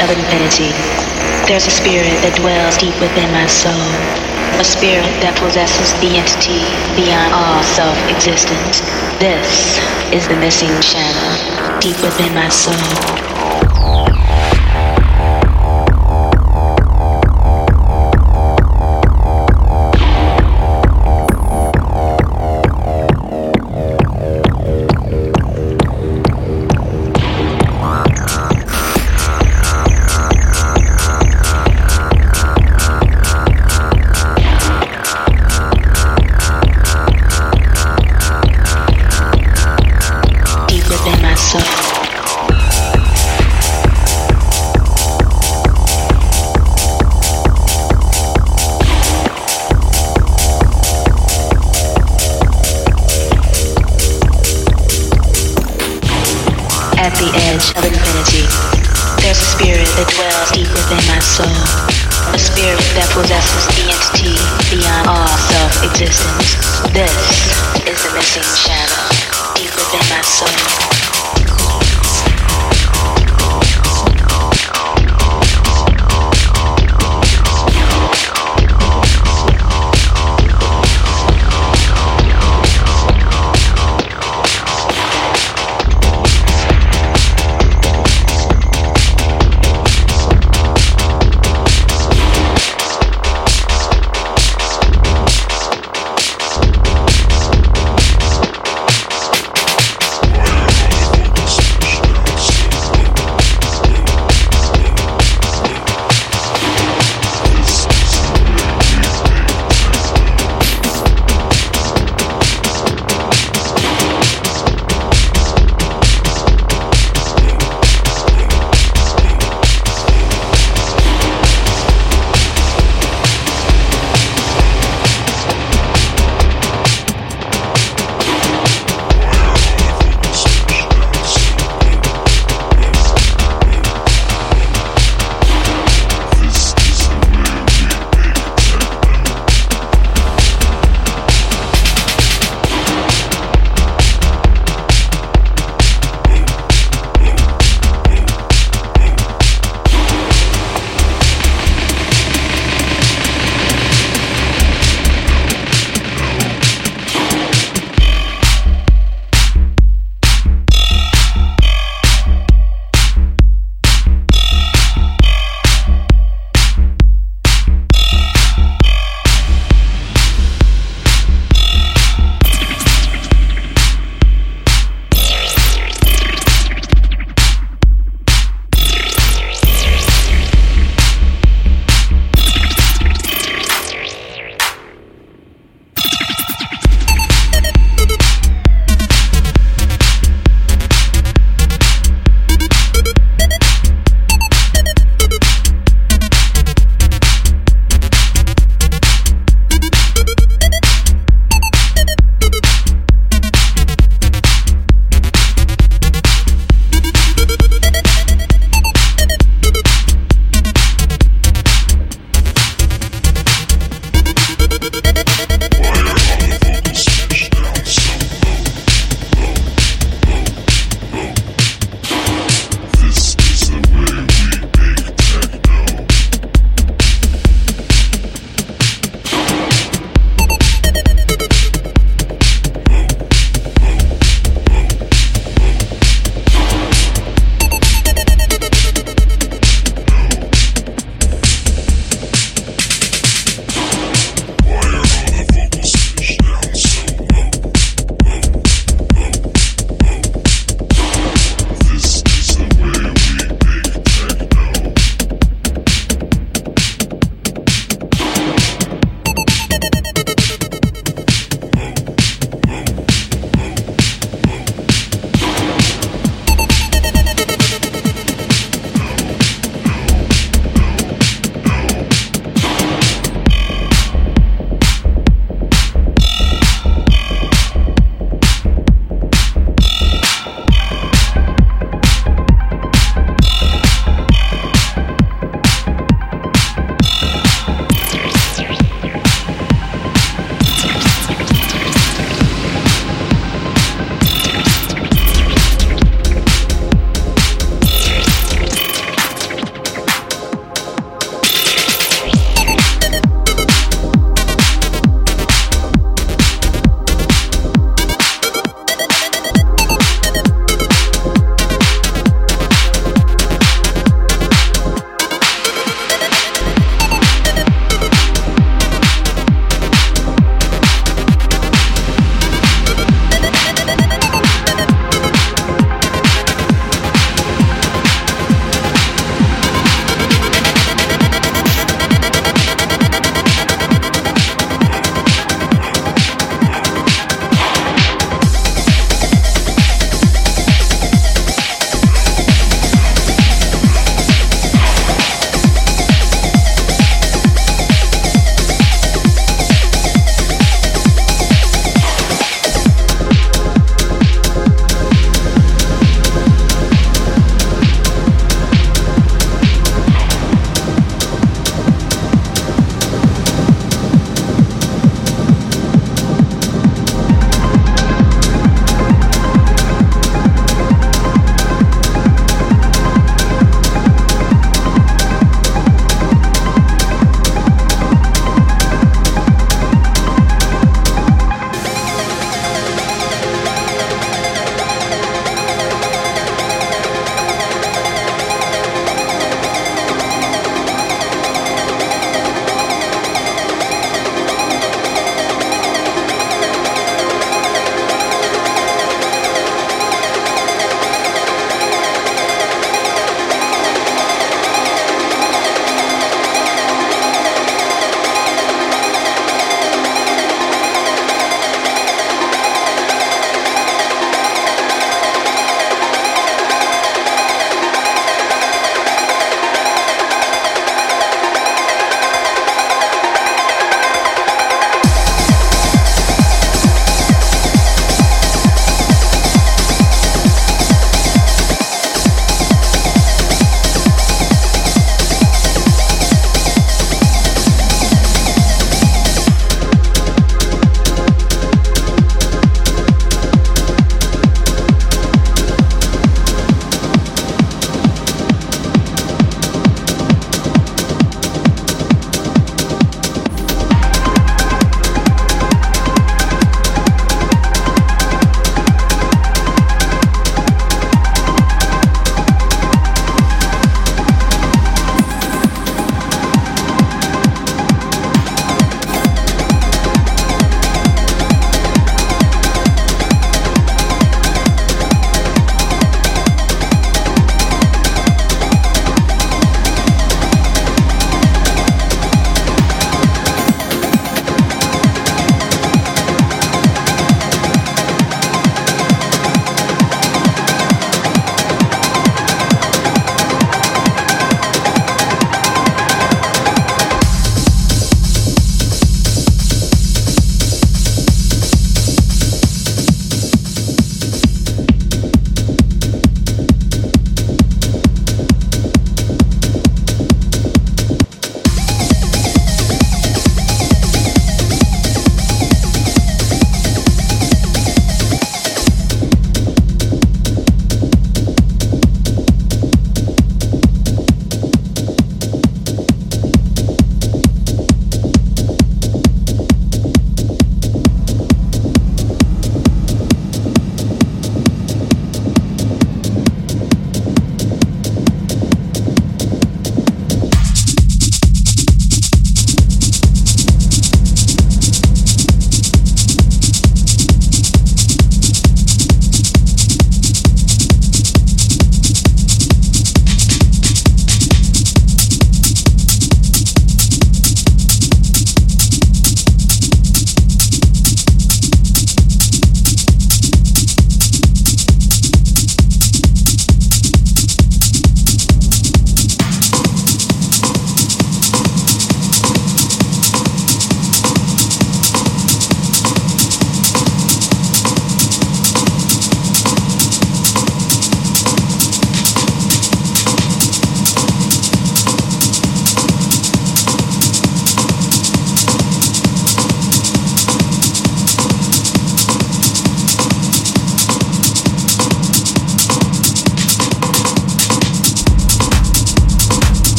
of infinity. There's a spirit that dwells deep within my soul. A spirit that possesses the entity beyond all self-existence. This is the missing channel deep within my soul.